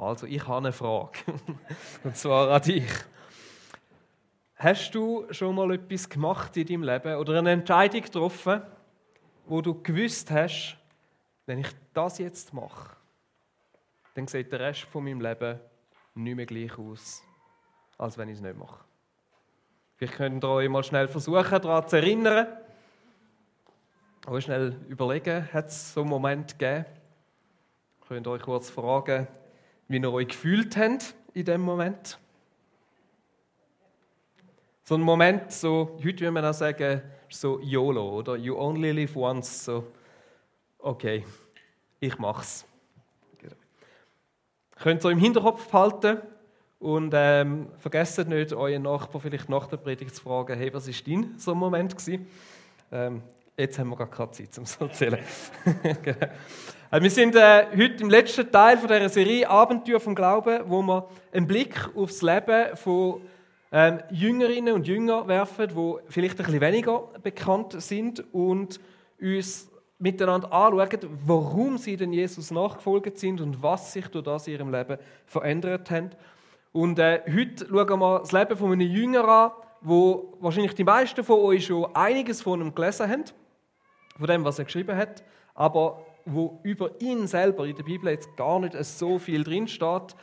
Also, ich habe eine Frage. Und zwar an dich. Hast du schon mal etwas gemacht in deinem Leben oder eine Entscheidung getroffen, wo du gewusst hast, wenn ich das jetzt mache, dann sieht der Rest von meinem Leben nicht mehr gleich aus, als wenn ich es nicht mache? Vielleicht könnt ihr euch mal schnell versuchen, daran zu erinnern. Euch schnell überlegen, hat es so einen Moment gegeben? Könnt ihr euch kurz fragen, wie ihr euch gefühlt habt in dem Moment? So ein Moment, so, heute würde man auch sagen, so YOLO, oder? You only live once. So, okay, ich mach's. Könnt ihr im Hinterkopf behalten und ähm, vergesst nicht, euren Nachbarn vielleicht nach der Predigt zu fragen, hey, was war dein so ein Moment gewesen? Ähm, jetzt haben wir gar keine Zeit, um so zu erzählen. genau. Also wir sind äh, heute im letzten Teil von dieser Serie Abenteuer vom Glauben, wo wir einen Blick aufs Leben von ähm, Jüngerinnen und Jünger werfen, die vielleicht ein bisschen weniger bekannt sind und uns miteinander anschauen, warum sie denn Jesus nachgefolgt sind und was sich durch das in ihrem Leben verändert hat. Und äh, heute schauen wir das Leben von einem Jünger an, wo wahrscheinlich die meisten von euch schon einiges von ihm gelesen haben, von dem, was er geschrieben hat, aber wo über ihn selber in der Bibel jetzt gar nicht so viel drin steht,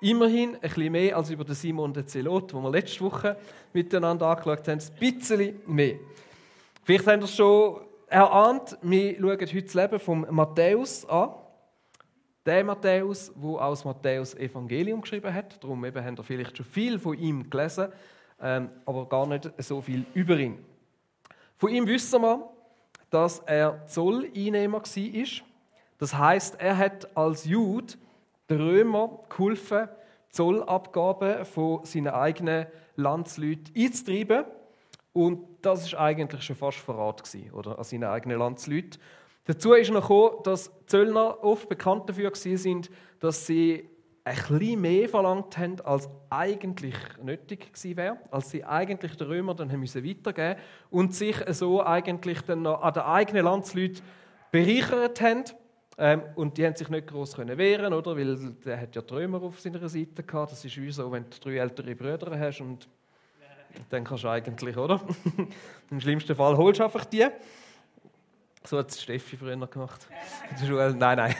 Immerhin ein bisschen mehr als über den Simon de Zelot, den wir letzte Woche miteinander angeschaut haben. Ein bisschen mehr. Vielleicht habt ihr es schon erahnt, wir schauen heute das Leben von Matthäus an. Der Matthäus, der auch das Matthäus-Evangelium geschrieben hat. Darum eben habt ihr vielleicht schon viel von ihm gelesen, ähm, aber gar nicht so viel über ihn. Von ihm wissen wir, dass er Zolleinnehmer war. Das heißt, er hat als Jude den Römer geholfen, Zollabgaben von seinen eigenen Landsleuten einzutreiben. Und das ist eigentlich schon fast Verrat gewesen, oder, an seinen eigenen Landsleuten. Dazu ist noch gekommen, dass Zöllner oft bekannt dafür sind, dass sie ein bisschen mehr verlangt haben, als eigentlich nötig gewesen wäre, als sie eigentlich den Römer dann haben müssen weitergeben und sich so eigentlich dann noch an den eigenen Landsleuten bereichert haben. Ähm, und die haben sich nicht groß wehren oder? Weil der hat ja Trümmer auf seiner Seite gehabt. Das ist wie so, wenn du drei ältere Brüder hast und dann kannst du eigentlich, oder? Im schlimmsten Fall holst du einfach die. So hat es Steffi früher gemacht. In der Schule. Nein, nein.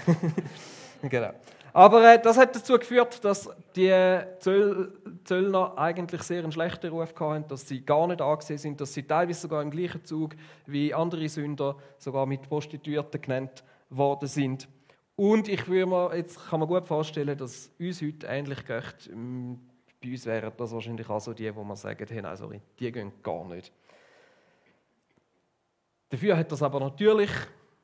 genau. Aber äh, das hat dazu geführt, dass die Zöll Zöllner eigentlich sehr einen schlechten Ruf hatten, dass sie gar nicht angesehen sind, dass sie teilweise sogar im gleichen Zug wie andere Sünder, sogar mit Prostituierten genannt worden sind. Und ich würde mir, jetzt kann man gut vorstellen, dass uns heute ähnlich geht. Ähm, bei uns wären das wahrscheinlich auch so die, wo man sagt, hey, nein, sorry, die gehen gar nicht. Dafür hat das aber natürlich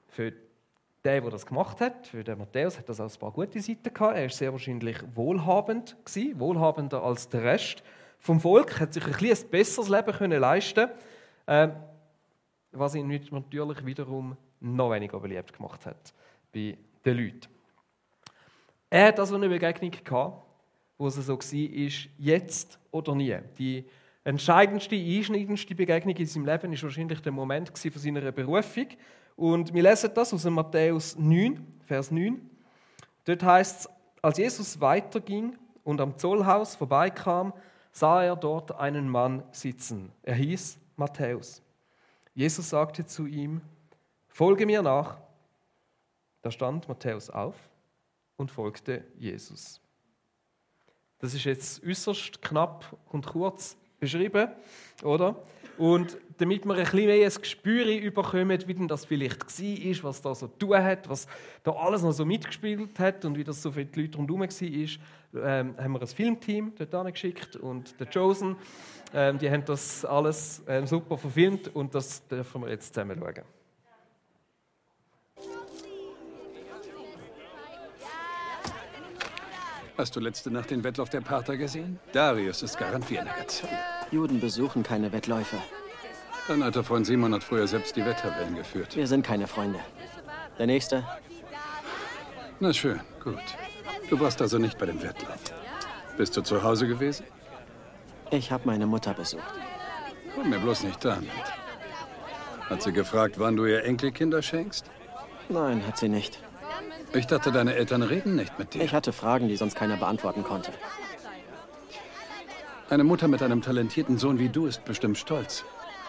für den, der das gemacht hat, für den Matthäus, hat das auch ein paar gute Seiten gehabt. Er war sehr wahrscheinlich wohlhabend gewesen, wohlhabender als der Rest vom Volk, hat sich ein, ein besseres Leben können leisten, äh, was ihn natürlich wiederum noch weniger beliebt gemacht hat bei den Leuten. Er hat also eine Begegnung gehabt, wo es so war, ist jetzt oder nie. Die entscheidendste, einschneidendste Begegnung in seinem Leben ist wahrscheinlich der Moment von seiner Berufung. Und wir lesen das aus Matthäus 9, Vers 9. Dort heißt es, als Jesus weiterging und am Zollhaus vorbeikam, sah er dort einen Mann sitzen. Er hieß Matthäus. Jesus sagte zu ihm, Folge mir nach. Da stand Matthäus auf und folgte Jesus. Das ist jetzt äußerst knapp und kurz beschrieben, oder? Und damit wir ein bisschen mehr ein Gespür bekommen, wie denn das vielleicht war, was da so tun hat, was da alles noch so mitgespielt hat und wie das so für die Leute rundherum war, ähm, haben wir ein Filmteam dort geschickt und der Chosen, ähm, die haben das alles ähm, super verfilmt und das dürfen wir jetzt zusammen schauen. Hast du letzte Nacht den Wettlauf der Pater gesehen? Darius ist garantiert eine Gazelle. Juden besuchen keine Wettläufe. Dein alter Freund Simon hat früher selbst die Wetttabellen geführt. Wir sind keine Freunde. Der Nächste? Na schön, gut. Du warst also nicht bei dem Wettlauf. Bist du zu Hause gewesen? Ich habe meine Mutter besucht. Komm mir bloß nicht damit. Hat sie gefragt, wann du ihr Enkelkinder schenkst? Nein, hat sie nicht. Ich dachte, deine Eltern reden nicht mit dir. Ich hatte Fragen, die sonst keiner beantworten konnte. Eine Mutter mit einem talentierten Sohn wie du ist bestimmt stolz.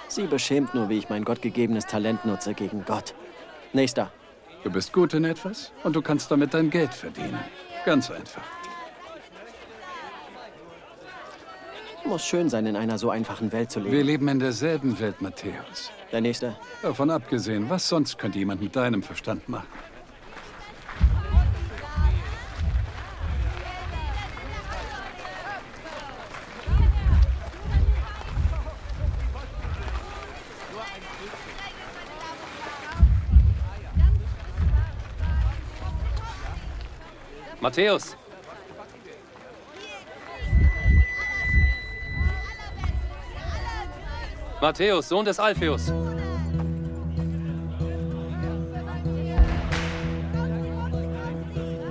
Sie beschämt nur, wie ich mein gottgegebenes Talent nutze gegen Gott. Nächster. Du bist gut in etwas und du kannst damit dein Geld verdienen. Ganz einfach. Muss schön sein, in einer so einfachen Welt zu Wir leben. leben in derselben Welt, Matthäus. Der Nächste. Davon abgesehen, was sonst könnte jemand mit deinem Verstand machen? Matthäus! Matthäus, Sohn des Alpheus.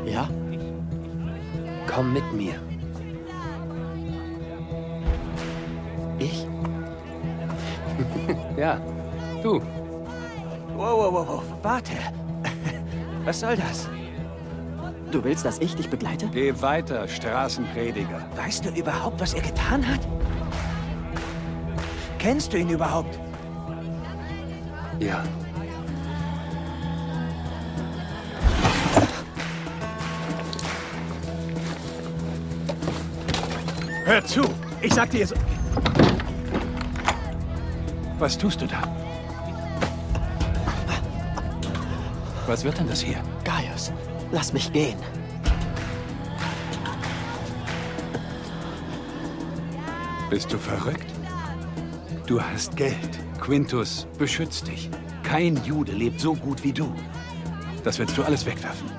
Ja? Komm mit mir. Ich? Ja, du. Wow, wow, wow. Warte. Was soll das? Du willst, dass ich dich begleite? Geh weiter, Straßenprediger. Weißt du überhaupt, was er getan hat? Kennst du ihn überhaupt? Ja. Hör zu! Ich sag dir so. Was tust du da? Was wird denn das hier? Gaius, lass mich gehen. Bist du verrückt? Du hast Geld. Quintus beschützt dich. Kein Jude lebt so gut wie du. Das willst du alles wegwerfen.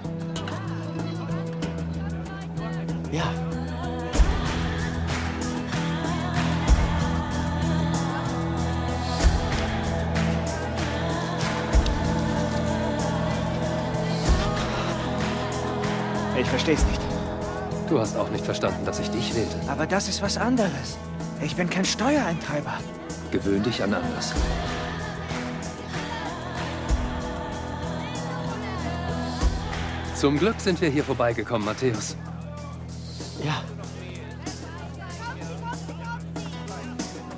Ja. Du hast auch nicht verstanden, dass ich dich wählte. Aber das ist was anderes. Ich bin kein Steuereintreiber. Gewöhn dich an anders. Zum Glück sind wir hier vorbeigekommen, Matthäus. Ja.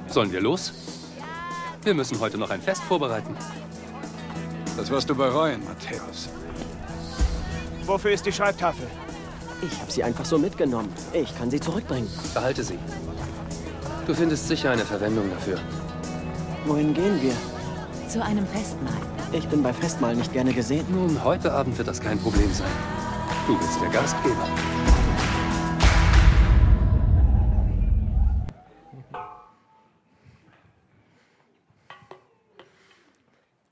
Sollen wir los? Wir müssen heute noch ein Fest vorbereiten. Das wirst du bereuen, Matthäus. Wofür ist die Schreibtafel? Ich habe sie einfach so mitgenommen. Ich kann sie zurückbringen. Behalte sie. Du findest sicher eine Verwendung dafür. Wohin gehen wir? Zu einem Festmahl. Ich bin bei Festmahl nicht gerne gesehen. Nun, heute Abend wird das kein Problem sein. Du bist der Gastgeber.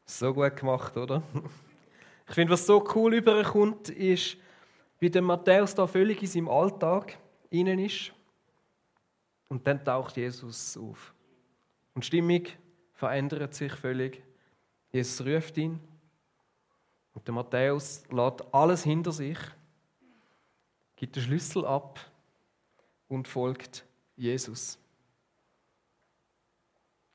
So gut gemacht, oder? Ich finde, was so cool überkommt, ist, wie der Matthäus da völlig in seinem Alltag innen ist. Und dann taucht Jesus auf. Und die Stimmung verändert sich völlig. Jesus ruft ihn. Und der Matthäus lässt alles hinter sich, gibt den Schlüssel ab und folgt Jesus.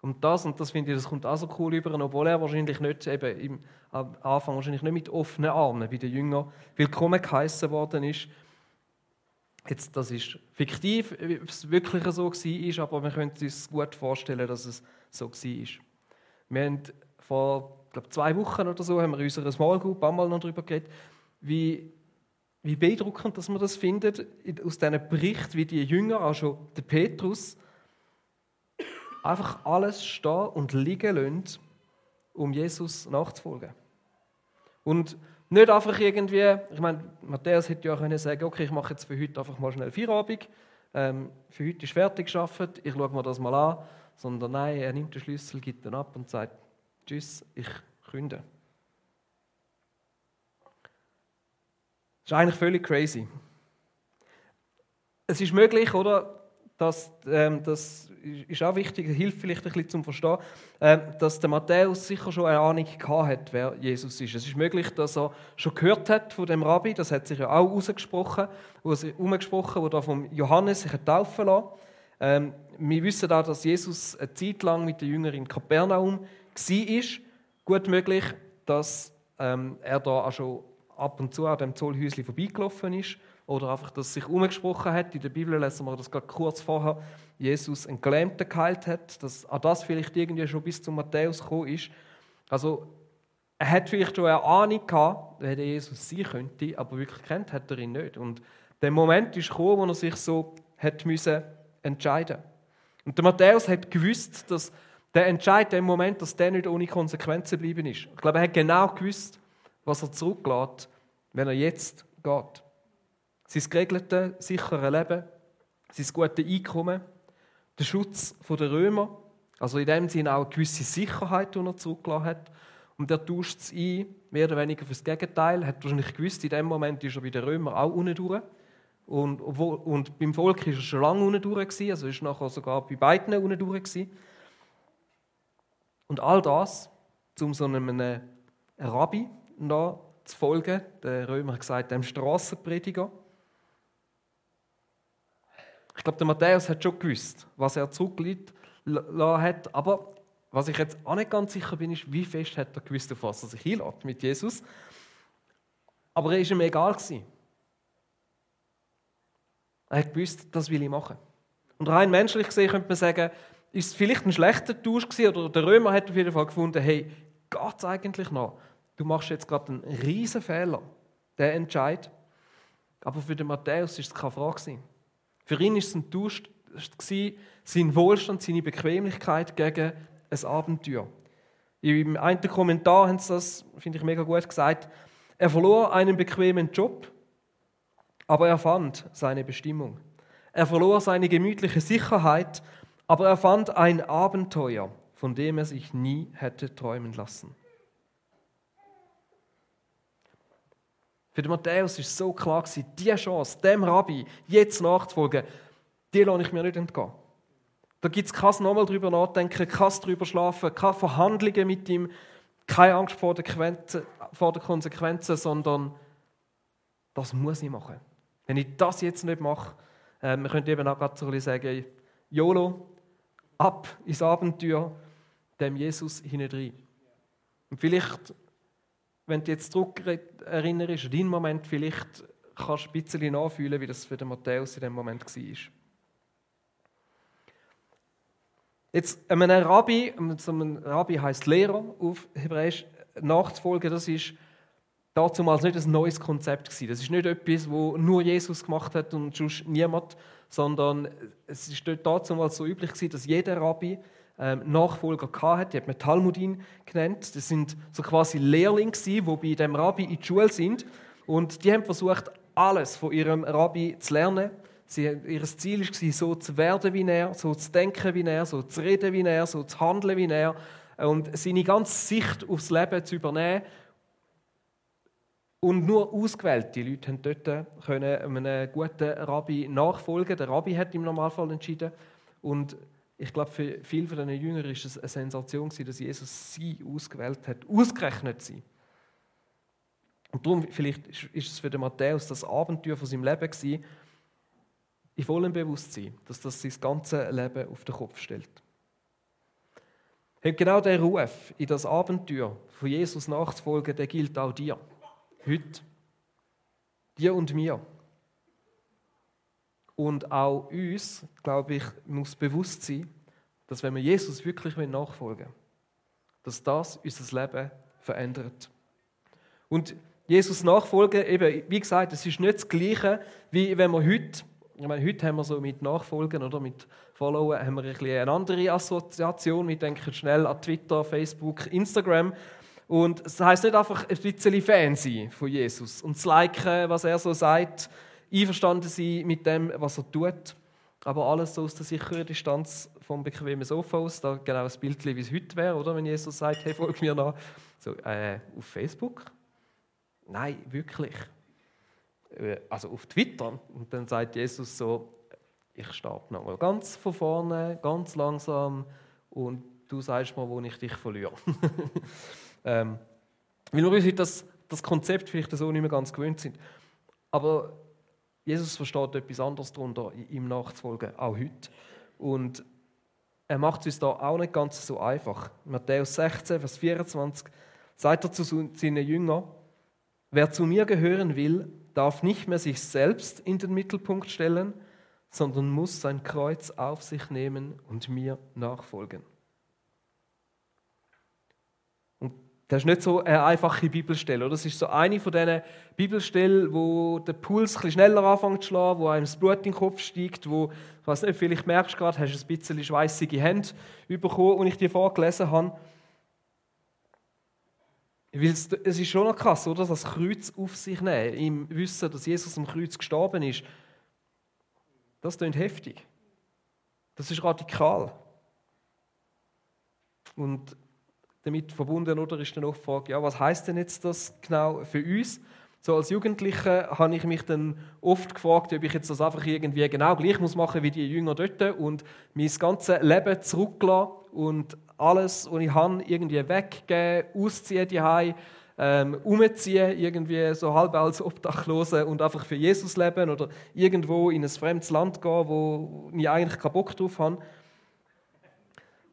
Und das, und das finde ich, das kommt auch so cool über, obwohl er wahrscheinlich nicht eben im am Anfang wahrscheinlich nicht mit offenen Armen bei den Jüngern willkommen geheißen worden ist. Jetzt, das ist fiktiv, ob es wirklich so war, aber wir können uns gut vorstellen, dass es so war. Wir haben vor glaub, zwei Wochen oder so haben wir in unserer Small Group einmal noch darüber geredet, wie, wie beeindruckend dass man das findet, aus diesen Berichten, wie die Jünger, auch schon der Petrus, einfach alles stehen und liegen lassen, um Jesus nachzufolgen. Und nicht einfach irgendwie, ich meine, Matthäus hätte ja können sagen okay, ich mache jetzt für heute einfach mal schnell Feierabend, ähm, für heute ist fertig geschafft, ich schaue mir das mal an, sondern nein, er nimmt den Schlüssel, gibt ihn ab und sagt, tschüss, ich künde. Das ist eigentlich völlig crazy. Es ist möglich, oder? Dass, ähm, das ist auch wichtig, hilft vielleicht ein bisschen zum Verstehen, ähm, dass der Matthäus sicher schon eine Ahnung gehabt hat, wer Jesus ist. Es ist möglich, dass er schon gehört hat von dem Rabbi, das hat sich ja auch ausgesprochen, umgesprochen, wo da vom Johannes sich taufen lassen. Ähm, wir wissen auch, dass Jesus eine Zeit lang mit den Jüngern in Kapernaum war. Gut möglich, dass ähm, er da auch schon ab und zu an dem Zollhäuschen vorbeigelaufen ist oder einfach, dass sich umgesprochen hat. In der Bibel lesen wir das gerade kurz vorher, Jesus einen Gelähmten geheilt hat, dass an das vielleicht irgendwie schon bis zu Matthäus gekommen ist. Also er hat vielleicht schon eine Ahnung gehabt, wer der Jesus sein könnte, aber wirklich kennt hat er ihn nicht. Und der Moment ist gekommen, wo er sich so hat müssen entscheiden. Und der Matthäus hat gewusst, dass der Entscheid im Moment, dass der nicht ohne Konsequenzen geblieben ist. Ich glaube, er hat genau gewusst, was er zurücklässt, wenn er jetzt geht. Sein geregelte, sichere Leben, sein gutes Einkommen, der Schutz der Römer, also in dem Sinne auch eine gewisse Sicherheit, die er zurückgelassen hat. Und er tauscht es ein, mehr oder weniger fürs Gegenteil. Er hat wahrscheinlich gewusst, in dem Moment ist er bei den Römern auch unten durch. Und, und beim Volk war er schon lange unten durch, also ist nachher sogar bei beiden unten durch. Und all das, um so einem Rabbi zu folgen, der Römer hat gesagt, dem Strassenprediger. Glaube, der Matthäus hat schon gewusst, was er zurückgelassen hat, aber was ich jetzt auch nicht ganz sicher bin, ist, wie fest hat er gewusst, auf was er sich einlädt mit Jesus. Aber er war ihm egal. Er hat gewusst, das will ich machen. Und rein menschlich gesehen könnte man sagen, ist es vielleicht ein schlechter Tausch gewesen, oder der Römer hat auf jeden Fall gefunden, hey, geht es eigentlich noch? Du machst jetzt gerade einen riesen Fehler, der Entscheid. Aber für den Matthäus ist es keine Frage. Für ihn ist es ein Tausch, sein Wohlstand, seine Bequemlichkeit gegen ein Abenteuer. Im einen Kommentar haben sie das, finde ich, mega gut gesagt. Er verlor einen bequemen Job, aber er fand seine Bestimmung. Er verlor seine gemütliche Sicherheit, aber er fand ein Abenteuer, von dem er sich nie hätte träumen lassen. Für den Matthäus ist so klar die Chance, dem Rabbi jetzt nachzufolgen, die lasse ich mir nicht entgehen. Da gibt es kein nochmal drüber nachdenken, kein drüber schlafen, keine Verhandlungen mit ihm, keine Angst vor den, vor den Konsequenzen, sondern das muss ich machen. Wenn ich das jetzt nicht mache, äh, man könnte eben auch gerade sagen, YOLO, ab ins Abenteuer, dem Jesus hinein. Und vielleicht, wenn du jetzt zurück erinnerst, an deinen Moment, vielleicht kannst du ein bisschen nachfühlen, wie das für den Matthäus in dem Moment war. Jetzt einem Rabbi, so ein Rabbi heißt Lehrer auf Hebräisch, nachzufolgen, das ist damals nicht ein neues Konzept gewesen. Das ist nicht etwas, wo nur Jesus gemacht hat und sonst niemand, sondern es ist dort damals so üblich gewesen, dass jeder Rabbi Nachfolger hatte. Die hat man Talmudin genannt. Das sind so quasi Lehrlinge die bei dem Rabbi in die Schule sind und die haben versucht, alles von ihrem Rabbi zu lernen Sie, ihr Ziel war, so zu werden wie er, so zu denken wie er, so zu reden wie er, so zu handeln wie er und seine ganze Sicht aufs Leben zu übernehmen. Und nur ausgewählte Leute konnten dort können einem guten Rabbi nachfolgen. Der Rabbi hat im Normalfall entschieden. Und ich glaube, für viele von diesen Jüngern war es eine Sensation, dass Jesus sie ausgewählt hat, ausgerechnet sie. Und darum, vielleicht ist es für den Matthäus das Abenteuer von seinem Leben gewesen, in vollem Bewusstsein, dass das sein ganzes Leben auf den Kopf stellt. Und genau der Ruf in das Abenteuer von Jesus nachzufolgen, der gilt auch dir. Heute. Dir und mir. Und auch uns, glaube ich, muss bewusst sein, dass wenn wir Jesus wirklich nachfolgen wollen, dass das unser Leben verändert. Und Jesus nachfolgen, eben, wie gesagt, es ist nicht das Gleiche, wie wenn wir heute ich meine, heute haben wir so mit Nachfolgen oder mit Followen haben wir ein eine andere Assoziation. Wir denken schnell an Twitter, Facebook, Instagram. Und es heißt nicht einfach ein bisschen Fan sein von Jesus und zu liken, was er so sagt, einverstanden sein mit dem, was er tut. Aber alles so aus der sicheren Distanz vom bequemen Sofa aus. Da genau das Bild, wie es heute wäre, oder? Wenn Jesus sagt, hey, folg mir nach. So, äh, auf Facebook? Nein, wirklich. Äh, also auf Twitter. Und dann sagt Jesus so, ich starte nochmal ganz von vorne, ganz langsam und du sagst mal, wo ich dich verliere. ähm, weil wir uns heute das, das Konzept vielleicht so nicht mehr ganz gewöhnt sind. Aber Jesus versteht etwas anderes darunter, ihm nachzufolgen, auch heute. Und er macht es uns da auch nicht ganz so einfach. Matthäus 16, Vers 24 sagt er zu seinen Jüngern, wer zu mir gehören will, darf nicht mehr sich selbst in den Mittelpunkt stellen, sondern muss sein Kreuz auf sich nehmen und mir nachfolgen. Und das ist nicht so eine einfache Bibelstelle. Oder? Das ist so eine von diesen Bibelstellen, wo der Puls ein bisschen schneller anfängt zu schlagen, wo einem das Blut in den Kopf steigt, wo, ich weiß nicht, vielleicht merkst du gerade, hast ein bisschen schweißige Hände bekommen, als ich dir vorgelesen habe. Weil es, es ist schon noch krass, oder? Das Kreuz auf sich nehmen, im Wissen, dass Jesus am Kreuz gestorben ist. Das klingt heftig. Das ist radikal. Und damit verbunden oder ist dann auch die Frage, ja, was heißt denn jetzt das genau für uns? So als Jugendlicher habe ich mich dann oft gefragt, ob ich jetzt das einfach irgendwie genau gleich muss machen wie die Jünger dort und mein ganzes Leben zurücklassen und alles, was ich habe, irgendwie weggeben, ausziehen die ähm, umziehen, irgendwie so halb als Obdachlose und einfach für Jesus leben oder irgendwo in ein fremdes Land gehen, wo ich eigentlich keinen Bock drauf habe.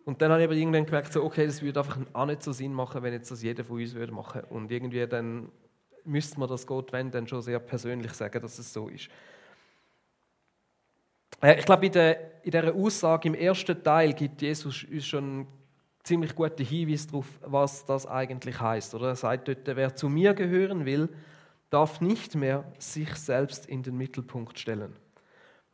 Und dann habe ich aber irgendwann gemerkt, so, okay, das würde einfach auch nicht so Sinn machen, wenn jetzt das jeder von uns würde machen. Und irgendwie dann müsste man das Gott, wenn, dann schon sehr persönlich sagen, dass es so ist. Äh, ich glaube, in, der, in dieser Aussage im ersten Teil gibt Jesus uns schon einen ziemlich guten Hinweis darauf, was das eigentlich heißt. Er sagt dort, wer zu mir gehören will, darf nicht mehr sich selbst in den Mittelpunkt stellen.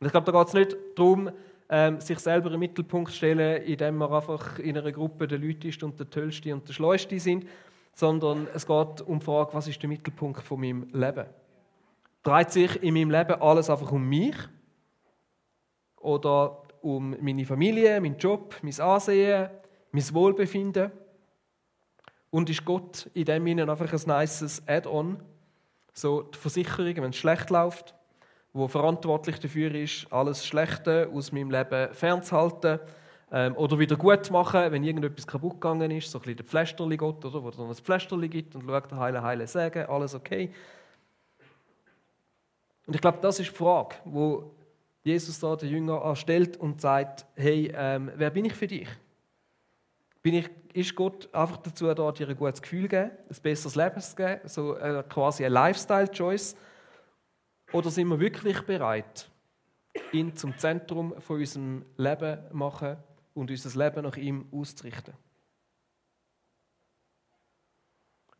Und ich glaube, da geht es nicht darum, ähm, sich selber im Mittelpunkt stellen, indem man einfach in einer Gruppe der Leute ist und der Tollste und der Schleuste sind, sondern es geht um die Frage, was ist der Mittelpunkt von meinem Leben? Dreht sich in meinem Leben alles einfach um mich? Oder um meine Familie, meinen Job, mein Ansehen, mein Wohlbefinden? Und ist Gott in dem Sinne einfach ein nices Add-on? So die Versicherung, wenn es schlecht läuft, wo verantwortlich dafür ist, alles Schlechte aus meinem Leben fernzuhalten ähm, oder wieder gut zu machen, wenn irgendetwas kaputt gegangen ist, so ein bisschen der Pflästerli-Gott, oder, wo dann ein Pflästerli gibt und schaut, heile, heile, sagen, alles okay. Und ich glaube, das ist die Frage, wo Jesus da den Jünger stellt und sagt, hey, ähm, wer bin ich für dich? Bin ich, ist Gott einfach dazu da, dir ein gutes Gefühl zu geben, ein besseres Leben zu geben, so äh, quasi eine Lifestyle-Choice, oder sind wir wirklich bereit, ihn zum Zentrum von unserem Leben zu machen und unser Leben nach ihm auszurichten?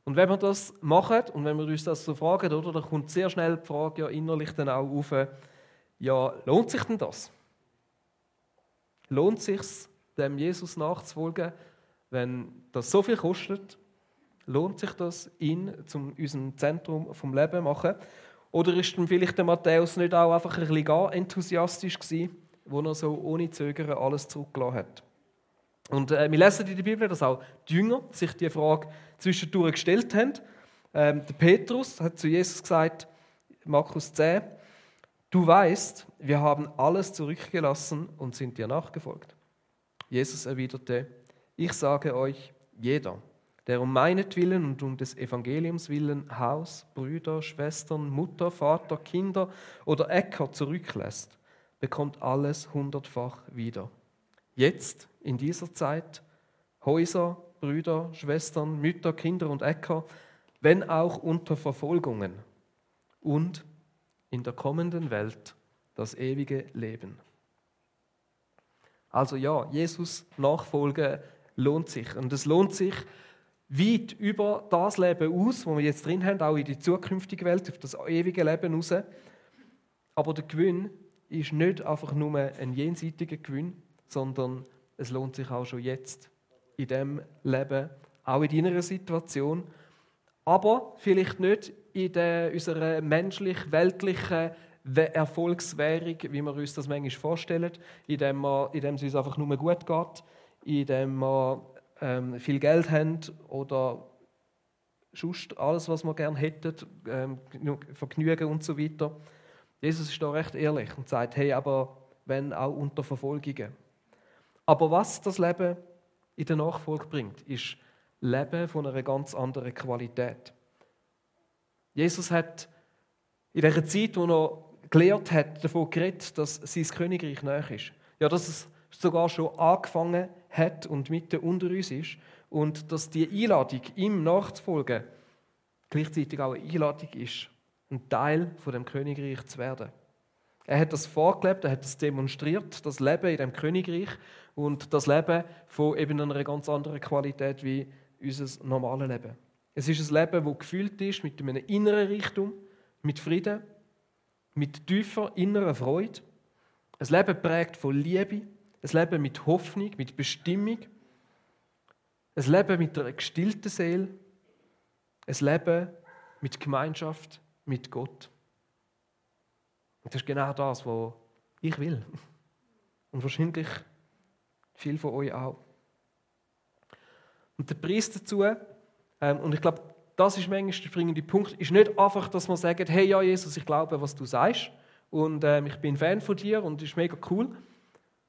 Und wenn wir das machen und wenn wir uns das so fragen, oder, dann kommt sehr schnell die Frage ja innerlich dann auch auf, ja, lohnt sich denn das? Lohnt sich dem Jesus nachzufolgen, wenn das so viel kostet? Lohnt sich das, ihn zum unserem Zentrum vom Leben machen? Oder ist dann vielleicht der Matthäus nicht auch einfach ein bisschen gar enthusiastisch gewesen, wo er so ohne Zögern alles zurückgelassen hat? Und äh, wir lesen in der Bibel, dass auch die Jünger sich die Frage zwischendurch gestellt haben. Ähm, der Petrus hat zu Jesus gesagt, Markus 10, du weißt, wir haben alles zurückgelassen und sind dir nachgefolgt. Jesus erwiderte, ich sage euch, jeder, der um meinetwillen und um des Evangeliums willen Haus, Brüder, Schwestern, Mutter, Vater, Kinder oder Äcker zurücklässt, bekommt alles hundertfach wieder. Jetzt, in dieser Zeit, Häuser, Brüder, Schwestern, Mütter, Kinder und Äcker, wenn auch unter Verfolgungen und in der kommenden Welt das ewige Leben. Also ja, Jesus nachfolgen lohnt sich. Und es lohnt sich, weit über das Leben aus, wo wir jetzt drin haben, auch in die zukünftige Welt, auf das ewige Leben raus. Aber der Gewinn ist nicht einfach nur ein jenseitiger Gewinn, sondern es lohnt sich auch schon jetzt in dem Leben, auch in deiner Situation, aber vielleicht nicht in der, unserer menschlich-weltlichen Erfolgswährung, wie wir uns das manchmal vorstellen, indem, wir, indem es uns einfach nur gut geht, indem wir ähm, viel Geld haben oder sonst alles, was wir gerne hätten, ähm, Vergnügen und so weiter. Jesus ist da recht ehrlich und sagt, hey, aber wenn auch unter Verfolgungen. Aber was das Leben in der Nachfolge bringt, ist Leben von einer ganz anderen Qualität. Jesus hat in der Zeit, wo er gelehrt hat, davon geredet, dass sein Königreich nahe ist. Ja, dass es sogar schon angefangen hat und mitten unter uns ist und dass die Einladung, ihm nachzufolgen, gleichzeitig auch eine Einladung ist, ein Teil von dem Königreich zu werden. Er hat das vorgelebt, er hat das demonstriert, das Leben in dem Königreich und das Leben von eben einer ganz anderen Qualität wie unser normales Leben. Es ist ein Leben, das gefüllt ist mit einem inneren Reichtum, mit Frieden, mit tiefer innerer Freude. Ein Leben prägt von Liebe, ein Leben mit Hoffnung, mit Bestimmung, ein Leben mit einer gestillten Seele, ein Leben mit Gemeinschaft mit Gott. Und das ist genau das, was ich will. Und wahrscheinlich viel von euch auch. Und der Preis dazu, ähm, und ich glaube, das ist manchmal der springende Punkt, ist nicht einfach, dass man sagt, hey ja Jesus, ich glaube, was du sagst und ähm, ich bin Fan von dir und es ist mega cool,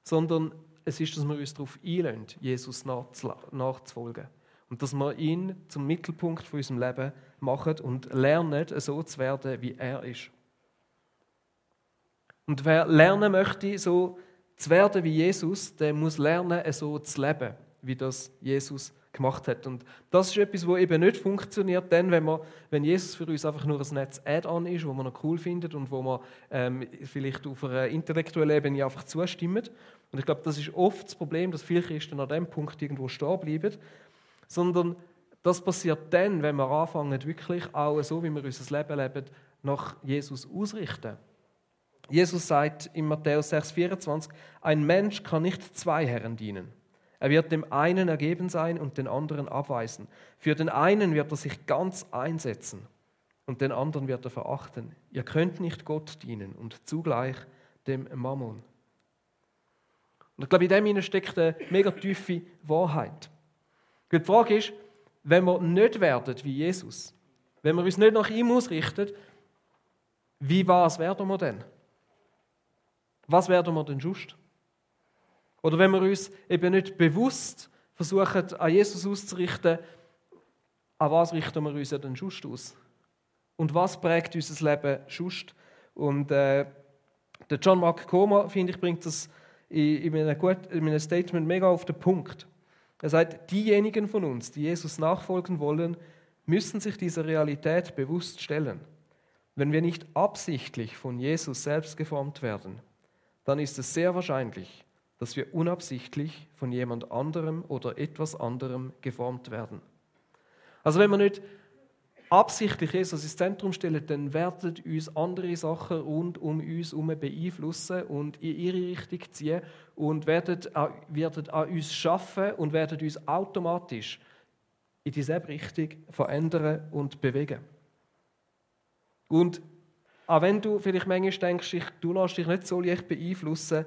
sondern es ist, dass wir uns darauf einlösen, Jesus nachzufolgen. Und dass wir ihn zum Mittelpunkt von unserem Leben machen und lernen, so zu werden, wie er ist. Und wer lernen möchte, so zu werden wie Jesus, der muss lernen, so zu leben, wie das Jesus gemacht hat. Und das ist etwas, wo eben nicht funktioniert, denn wenn, man, wenn Jesus für uns einfach nur ein Netz Add-on ist, wo man noch cool findet und wo man ähm, vielleicht auf einer intellektuellen Ebene einfach zustimmt. Und ich glaube, das ist oft das Problem, dass viele Christen an dem Punkt irgendwo stehen bleiben, sondern das passiert dann, wenn wir anfangen, wirklich auch so, wie wir unser Leben leben, nach Jesus ausrichten. Jesus sagt in Matthäus 6,24, ein Mensch kann nicht zwei Herren dienen. Er wird dem einen ergeben sein und den anderen abweisen. Für den einen wird er sich ganz einsetzen und den anderen wird er verachten. Ihr könnt nicht Gott dienen und zugleich dem Mammon. Und ich glaube, in dem steckt eine mega tiefe Wahrheit. Die Frage ist, wenn wir nicht werden wie Jesus, wenn wir uns nicht nach ihm ausrichten, wie was werden wir denn? Was werden wir denn just? Oder wenn wir uns eben nicht bewusst versuchen, an Jesus auszurichten, an was richten wir uns denn just aus? Und was prägt unser Leben just? Und äh, der John Mark Comer, finde ich, bringt das in, in, einem gut, in einem Statement mega auf den Punkt. Er sagt, diejenigen von uns, die Jesus nachfolgen wollen, müssen sich dieser Realität bewusst stellen. Wenn wir nicht absichtlich von Jesus selbst geformt werden, dann ist es sehr wahrscheinlich, dass wir unabsichtlich von jemand anderem oder etwas anderem geformt werden. Also wenn wir nicht absichtlich Jesus ins Zentrum stellen, dann werden uns andere Sachen rund um uns herum beeinflussen und in ihre Richtung ziehen und werden, werden an uns schaffen und werden uns automatisch in dieselbe Richtung verändern und bewegen. Und auch wenn du vielleicht manchmal denkst, du lässt dich nicht so leicht beeinflussen,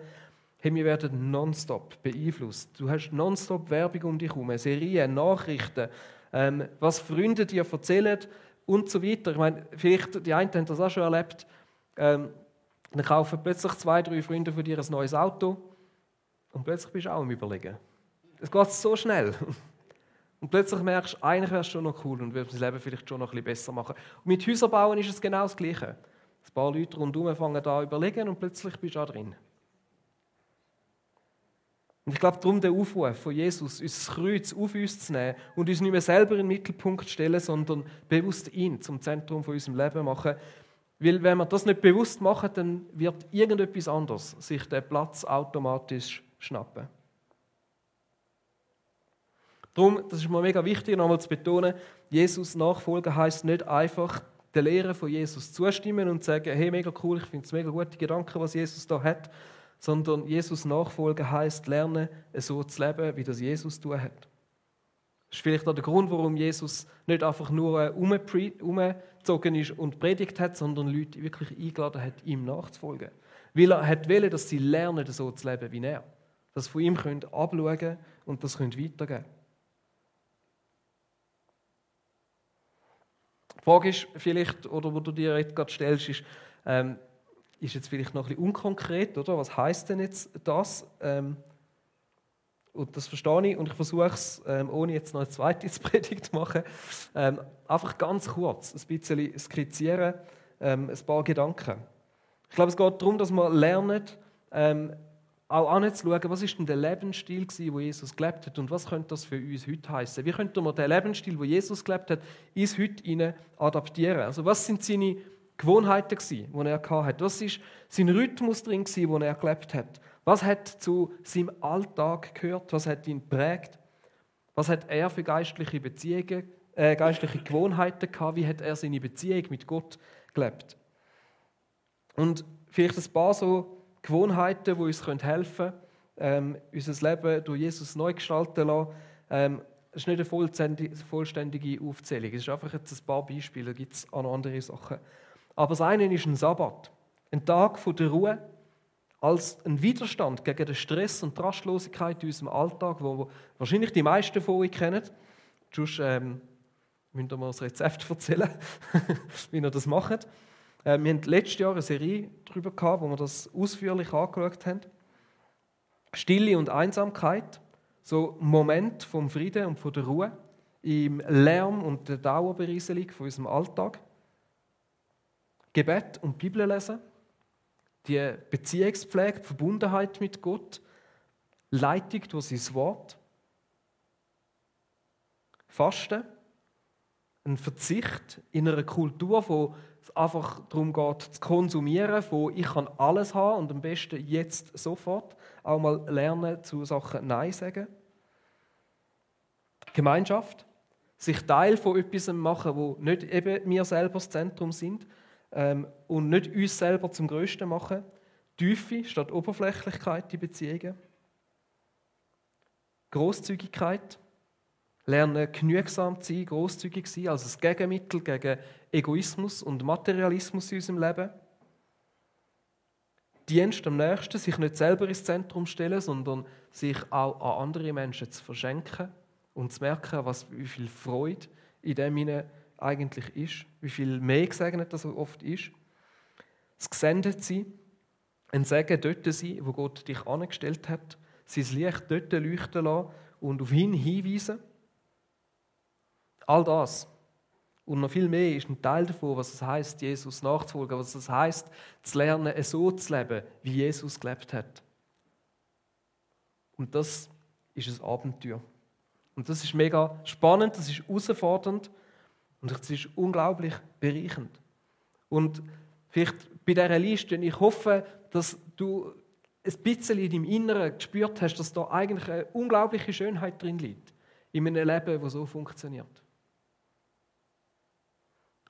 hey, wir werden nonstop beeinflusst. Du hast nonstop Werbung um dich herum, Serien, Nachrichten, ähm, was Freunde dir erzählen und so weiter. Ich meine, vielleicht die einen haben das auch schon erlebt. Ähm, dann kaufen plötzlich zwei, drei Freunde von dir ein neues Auto und plötzlich bist du auch am Überlegen. Es geht so schnell. Und plötzlich merkst du, eigentlich wäre es schon noch cool und würde das Leben vielleicht schon noch ein bisschen besser machen. Und mit Häusern bauen ist es genau das Gleiche. Ein paar Leute rundherum fangen da überlegen und plötzlich bist du da drin. Und ich glaube, darum der Aufruf von Jesus, unser Kreuz auf uns zu nehmen und uns nicht mehr selber in den Mittelpunkt stellen, sondern bewusst ihn zum Zentrum von unserem Leben machen. Weil wenn wir das nicht bewusst machen, dann wird irgendetwas anderes sich den Platz automatisch schnappen. Darum, das ist mir mega wichtig, nochmal zu betonen, Jesus nachfolgen heißt nicht einfach der Lehre von Jesus zustimmen und sagen, hey, mega cool, ich finde es mega gute Gedanken, was Jesus da hat, sondern Jesus nachfolgen heißt lernen, so zu leben, wie das Jesus tun hat. Das ist vielleicht auch der Grund, warum Jesus nicht einfach nur umgezogen ist und predigt hat, sondern Leute wirklich eingeladen hat, ihm nachzufolgen. Weil er hat wollen, dass sie lernen, so zu leben wie er. Dass sie von ihm können abschauen und das können weitergeben Die Frage ist vielleicht, oder wo du dir jetzt gerade stellst, ist, ähm, ist jetzt vielleicht noch ein bisschen unkonkret, oder? Was heißt denn jetzt das? Ähm, und das verstehe ich und ich versuche es, ähm, ohne jetzt noch eine zweite Predigt zu machen, ähm, einfach ganz kurz ein bisschen skizzieren, ähm, ein paar Gedanken. Ich glaube, es geht darum, dass wir lernen, ähm, auch anzuschauen, was ist denn der Lebensstil gewesen, wo Jesus gelebt hat und was könnte das für uns heute heißen? Wie könnte man den Lebensstil, wo Jesus gelebt hat, ins heute hinein adaptieren? Also was sind seine Gewohnheiten die er hatte? Was ist sein Rhythmus drin wo er gelebt hat? Was hat zu seinem Alltag gehört? Was hat ihn prägt? Was hat er für geistliche Beziehungen, äh, geistliche Gewohnheiten gehabt? Wie hat er seine Beziehung mit Gott gelebt? Und vielleicht ein paar so Gewohnheiten, die uns helfen können, ähm, unser Leben durch Jesus neu gestalten lassen. Ähm, es ist nicht eine vollständige Aufzählung, es ist einfach jetzt ein paar Beispiele, da gibt es auch noch andere Sachen. Aber das eine ist ein Sabbat, ein Tag der Ruhe, als ein Widerstand gegen den Stress und die Rastlosigkeit in unserem Alltag, wo wahrscheinlich die meisten von euch kennen. Sonst ähm, müsst ihr mal das Rezept erzählen, wie ihr das macht. Äh, wir hatten letztes Jahr eine Serie darüber gehabt, wo wir das ausführlich angeschaut haben. Stille und Einsamkeit, so Moment vom Frieden und von der Ruhe im Lärm und der Dauerberieselung von unserem Alltag. Gebet und Bibellesen, die Beziehungspflege, die Verbundenheit mit Gott, Leitung durch sein Wort, Fasten, ein Verzicht in einer Kultur, wo es einfach darum geht, zu konsumieren, wo ich kann alles haben und am besten jetzt sofort auch mal lernen, zu Sachen Nein sagen. Gemeinschaft, sich Teil von etwas machen, wo nicht eben wir selber das Zentrum sind ähm, und nicht uns selber zum Größten machen. Tiefe statt Oberflächlichkeit die Beziehungen. Großzügigkeit, lernen genügsam zu sein, großzügig zu sein, als ein Gegenmittel gegen Egoismus und Materialismus in unserem Leben. Dienst am nächsten, sich nicht selber ins Zentrum stellen, sondern sich auch an andere Menschen zu verschenken und zu merken, was, wie viel Freude in dem eigentlich ist, wie viel mehr gesegnet das oft ist. Das Gesendet sein, ein Segen dort sein, wo Gott dich angestellt hat, sein Licht dort leuchten lassen und auf ihn hinweisen. All das und noch viel mehr ist ein Teil davon, was es heißt, Jesus nachzufolgen, was es heißt, zu lernen, so zu leben, wie Jesus gelebt hat. Und das ist ein Abenteuer. Und das ist mega spannend, das ist herausfordernd und es ist unglaublich bereichend. Und vielleicht bei dieser Liste, ich hoffe, dass du ein bisschen in deinem Inneren gespürt hast, dass da eigentlich eine unglaubliche Schönheit drin liegt. In einem Leben, das so funktioniert.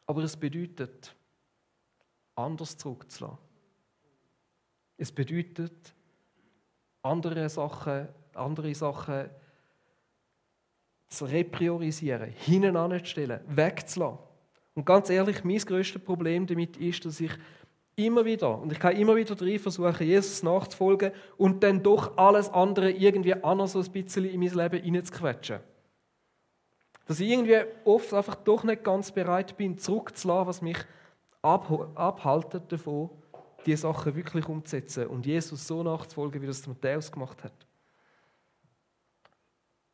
Aber es bedeutet, anders zurückzulassen. Es bedeutet, andere Sachen, andere Sachen zu repriorisieren, hinten anzustellen, wegzulassen. Und ganz ehrlich, mein größtes Problem damit ist, dass ich immer wieder, und ich kann immer wieder drin versuchen, Jesus nachzufolgen und dann doch alles andere irgendwie anders so ein bisschen in mein Leben hineinzuquetschen. Dass ich irgendwie oft einfach doch nicht ganz bereit bin, zurückzulassen, was mich abhaltet davon, diese Sachen wirklich umzusetzen und Jesus so nachzufolgen, wie das Matthäus gemacht hat.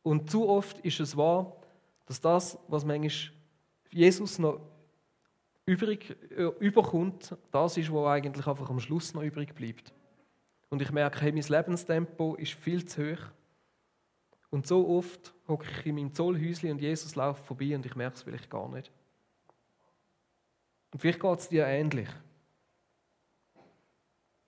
Und zu oft ist es wahr, dass das, was manchmal Jesus noch übrig, äh, überkommt, das ist, was eigentlich einfach am Schluss noch übrig bleibt. Und ich merke, hey, mein Lebenstempo ist viel zu hoch. Und so oft hocke ich in meinem Zollhäuschen und Jesus läuft vorbei und ich merke es vielleicht gar nicht. Und vielleicht geht es dir ähnlich.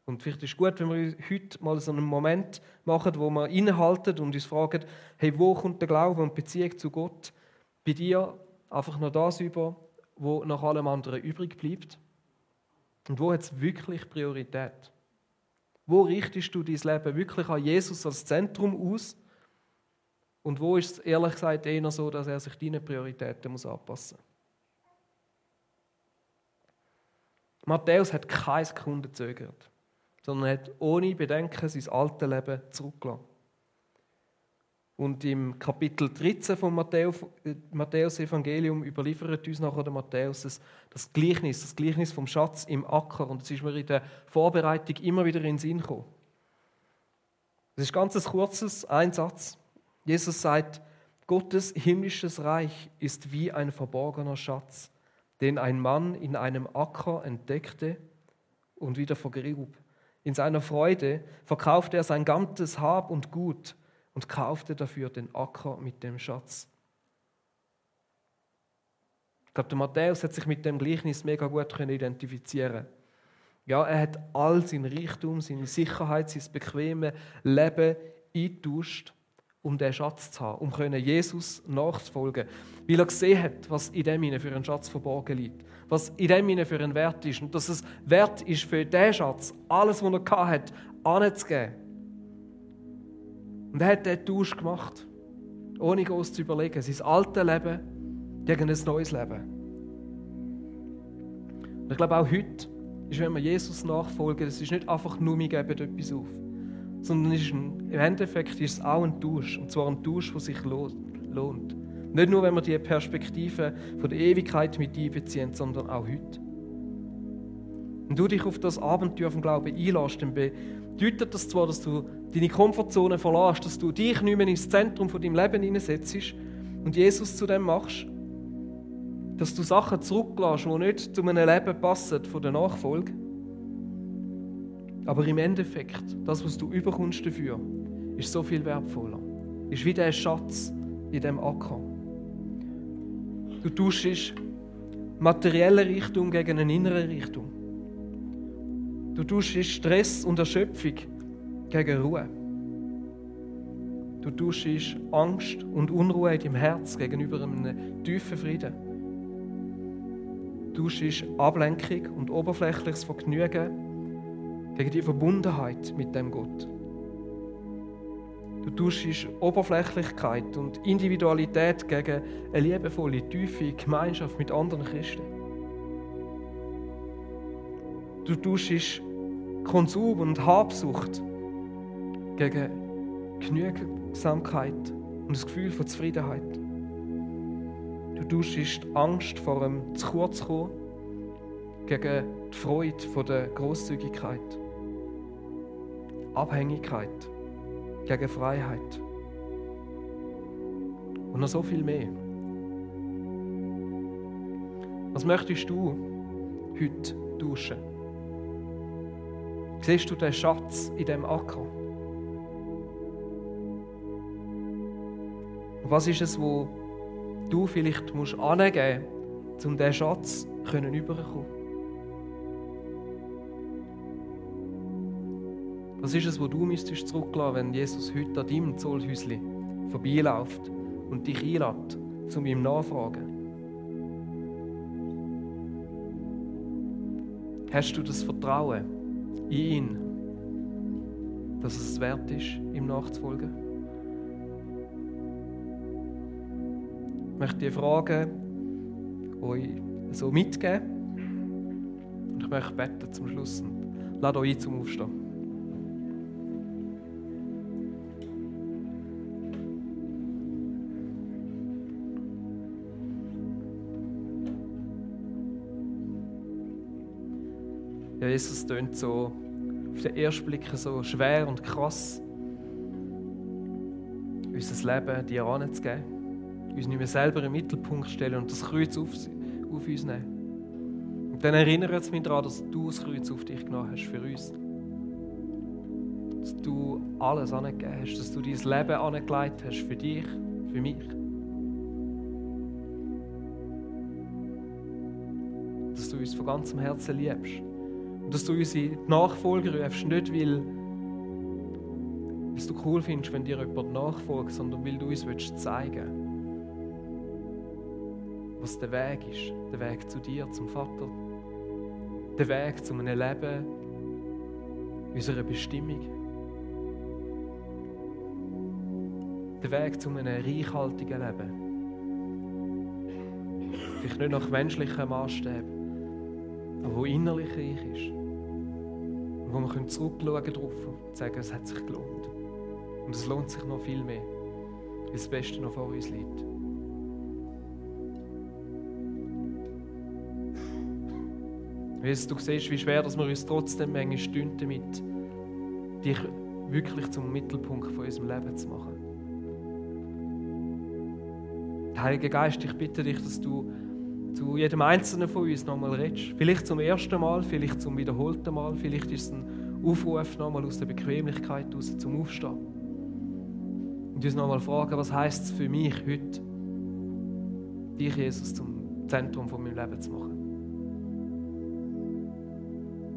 Und vielleicht ist es gut, wenn wir heute mal so einen Moment machen, wo wir innehalten und uns fragen, hey, wo kommt der Glaube und Beziehung zu Gott bei dir einfach noch das über, wo nach allem anderen übrig bleibt? Und wo hat es wirklich Priorität? Wo richtest du dein Leben wirklich an Jesus als Zentrum aus? Und wo ist es ehrlich gesagt eher so, dass er sich deinen Prioritäten muss anpassen muss? Matthäus hat keine Sekunde gezögert, sondern hat ohne Bedenken sein altes Leben zurückgelassen. Und im Kapitel 13 vom Matthäus-Evangelium überliefert uns nachher der Matthäus das Gleichnis, das Gleichnis vom Schatz im Acker. Und das ist mir in der Vorbereitung immer wieder in den Sinn gekommen. Das ist ganz ein kurzes Einsatz. Jesus sagt, Gottes himmlisches Reich ist wie ein verborgener Schatz, den ein Mann in einem Acker entdeckte und wieder vergrub. In seiner Freude verkaufte er sein ganzes Hab und Gut und kaufte dafür den Acker mit dem Schatz. Ich glaube, der Matthäus hat sich mit dem Gleichnis mega gut identifizieren Ja, er hat all sein Reichtum, seine Sicherheit, sein bequeme Leben eingetauscht, um den Schatz zu haben, um können Jesus nachzufolgen, weil er gesehen hat, was in dem für einen Schatz verborgen liegt, was in dem für einen Wert ist. Und dass es wert ist für diesen Schatz, alles, was er hat, anzugeben. Und er hat diesen Tausch gemacht, ohne groß zu überlegen, sein altes Leben gegen ein neues Leben. Und ich glaube auch heute ist, wenn wir Jesus nachfolgen, es ist nicht einfach nur, wir geben etwas auf sondern ist ein, im Endeffekt ist es auch ein Tausch. Und zwar ein Tausch, der sich lohnt. Nicht nur, wenn wir die Perspektive von der Ewigkeit mit einbeziehen, sondern auch heute. Wenn du dich auf das Abenteuer vom Glauben einlässt, dann bedeutet das zwar, dass du deine Komfortzone verlässt, dass du dich nicht mehr ins Zentrum von deinem Leben hineinsetzt und Jesus zu dem machst, dass du Sachen zurücklässt, die nicht zu einem Leben passen von der Nachfolge. Aber im Endeffekt, das, was du überkommst dafür, ist so viel wertvoller. Ist wie der Schatz in dem Acker. Du tauschst materielle Richtung gegen eine innere Richtung. Du tauschst Stress und Erschöpfung gegen Ruhe. Du tauschst Angst und Unruhe in deinem Herz gegenüber einem tiefen Frieden. Du tauschst Ablenkung und oberflächliches Vergnügen gegen die Verbundenheit mit dem Gott. Du tauschst Oberflächlichkeit und Individualität gegen eine liebevolle, tiefe Gemeinschaft mit anderen Christen. Du tauschst Konsum und Habsucht gegen Genügsamkeit und das Gefühl von Zufriedenheit. Du tauschst Angst vor einem zu kurz kommen gegen die Freude von der Großzügigkeit. Abhängigkeit gegen Freiheit. Und noch so viel mehr. Was möchtest du heute tauschen? Siehst du den Schatz in dem Acker? Und was ist es, wo du vielleicht musst angeben musst, um diesen Schatz zu überkommen? Was ist es, wo du müsstest zurücklassen, wenn Jesus heute an deinem Zollhäusli vorbeiläuft und dich einlädt, zu ihm nachfragen? Hast du das Vertrauen in ihn, dass es wert ist, ihm nachzufolgen? Ich möchte die Fragen euch so mitgeben und ich möchte beten zum Schluss. Lade euch ein zum Aufstehen. Ja, Jesus tönt so auf den ersten Blick so schwer und krass, unser Leben dir anzugeben, uns nicht mehr selber im Mittelpunkt stellen und das Kreuz auf, auf uns nehmen. Und dann erinnert es mich daran, dass du das Kreuz auf dich genommen hast für uns. Dass du alles angegeben hast, dass du dein Leben angelegt hast für dich, für mich. Dass du uns von ganzem Herzen liebst. Und dass du unsere Nachfolger rufst, nicht weil es du cool findest, wenn dir jemand nachfolgt, sondern weil du uns willst zeigen was der Weg ist. Der Weg zu dir, zum Vater. Der Weg zu einem Leben, unserer Bestimmung. Der Weg zu einem reichhaltigen Leben. Vielleicht nicht nach menschlichen Maßstäben, aber wo innerlich reich ist. Und wo wir zurückschauen darauf und sagen, es hat sich gelohnt. Und es lohnt sich noch viel mehr, weil das Beste noch vor uns liegt. Jesus, du siehst, wie schwer dass wir uns trotzdem manchmal stünden damit, dich wirklich zum Mittelpunkt von unserem Leben zu machen. Heiliger Geist, ich bitte dich, dass du zu jedem Einzelnen von uns nochmal redest. Vielleicht zum ersten Mal, vielleicht zum wiederholten Mal, vielleicht ist es ein Aufruf nochmal aus der Bequemlichkeit raus zum Aufstehen. Und uns nochmal fragen, was heißt es für mich heute, dich, Jesus, zum Zentrum von meinem Leben zu machen.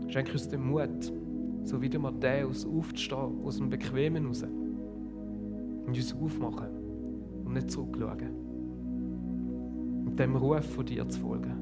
Schenke uns den Mut, so wie der Matthäus, aufzustehen, aus dem Bequemen raus. Und uns aufmachen und nicht zurückschauen. Dem Ruf von dir zu folgen.